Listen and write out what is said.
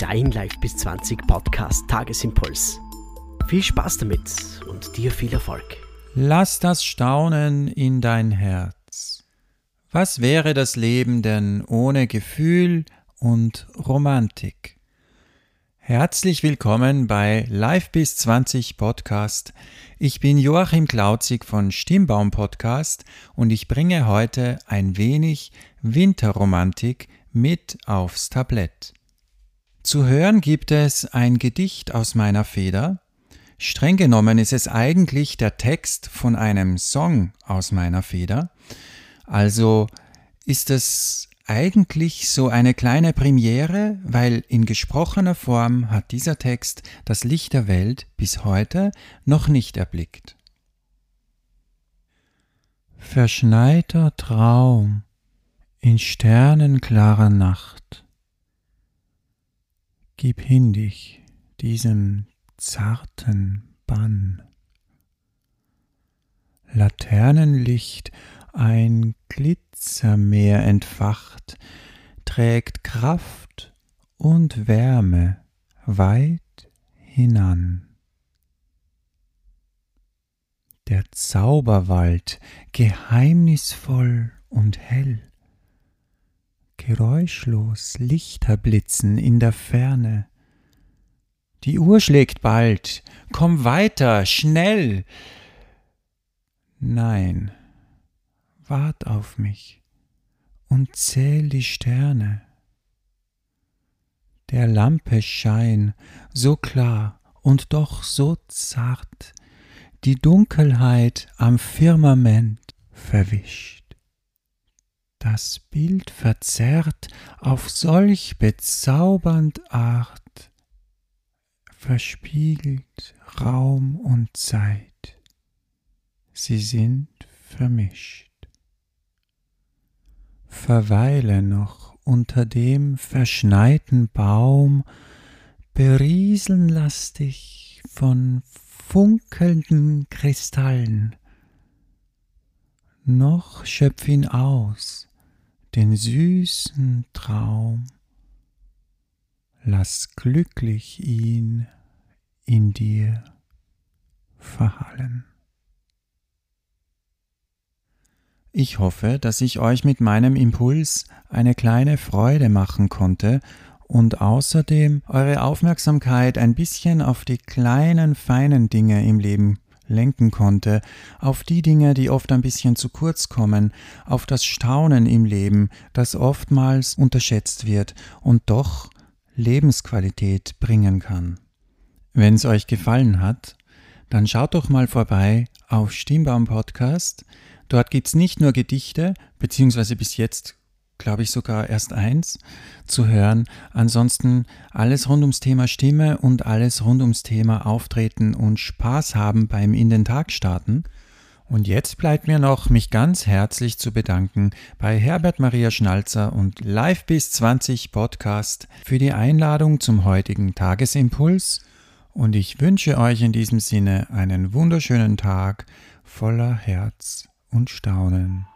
dein Live bis 20 Podcast Tagesimpuls. Viel Spaß damit und dir viel Erfolg. Lass das Staunen in dein Herz. Was wäre das Leben denn ohne Gefühl und Romantik? Herzlich willkommen bei Live bis 20 Podcast. Ich bin Joachim Klauzig von Stimmbaum Podcast und ich bringe heute ein wenig Winterromantik mit aufs Tablett. Zu hören gibt es ein Gedicht aus meiner Feder. Streng genommen ist es eigentlich der Text von einem Song aus meiner Feder. Also ist es eigentlich so eine kleine Premiere, weil in gesprochener Form hat dieser Text das Licht der Welt bis heute noch nicht erblickt. Verschneiter Traum in sternenklarer Nacht Gib hin dich diesem zarten Bann. Laternenlicht ein Glitzermeer entfacht, trägt Kraft und Wärme weit hinan. Der Zauberwald geheimnisvoll und hell, geräuschlos Lichter blitzen in der Ferne. Die Uhr schlägt bald, komm weiter, schnell. Nein, wart auf mich und zähl die Sterne. Der Lampe Schein so klar und doch so zart, die Dunkelheit am Firmament verwischt das Bild verzerrt auf solch bezaubernd Art, verspiegelt Raum und Zeit, sie sind vermischt. Verweile noch unter dem verschneiten Baum, berieseln lass dich von funkelnden Kristallen, noch schöpf ihn aus, den süßen Traum, lass glücklich ihn in dir verhallen. Ich hoffe, dass ich euch mit meinem Impuls eine kleine Freude machen konnte und außerdem eure Aufmerksamkeit ein bisschen auf die kleinen, feinen Dinge im Leben lenken konnte, auf die Dinge, die oft ein bisschen zu kurz kommen, auf das Staunen im Leben, das oftmals unterschätzt wird und doch Lebensqualität bringen kann. Wenn es euch gefallen hat, dann schaut doch mal vorbei auf Stimmbaum Podcast. Dort gibt es nicht nur Gedichte, beziehungsweise bis jetzt glaube ich, sogar erst eins zu hören. Ansonsten alles rund ums Thema Stimme und alles rund ums Thema Auftreten und Spaß haben beim In den Tag starten. Und jetzt bleibt mir noch, mich ganz herzlich zu bedanken bei Herbert Maria Schnalzer und Live bis 20 Podcast für die Einladung zum heutigen Tagesimpuls. Und ich wünsche euch in diesem Sinne einen wunderschönen Tag voller Herz und Staunen.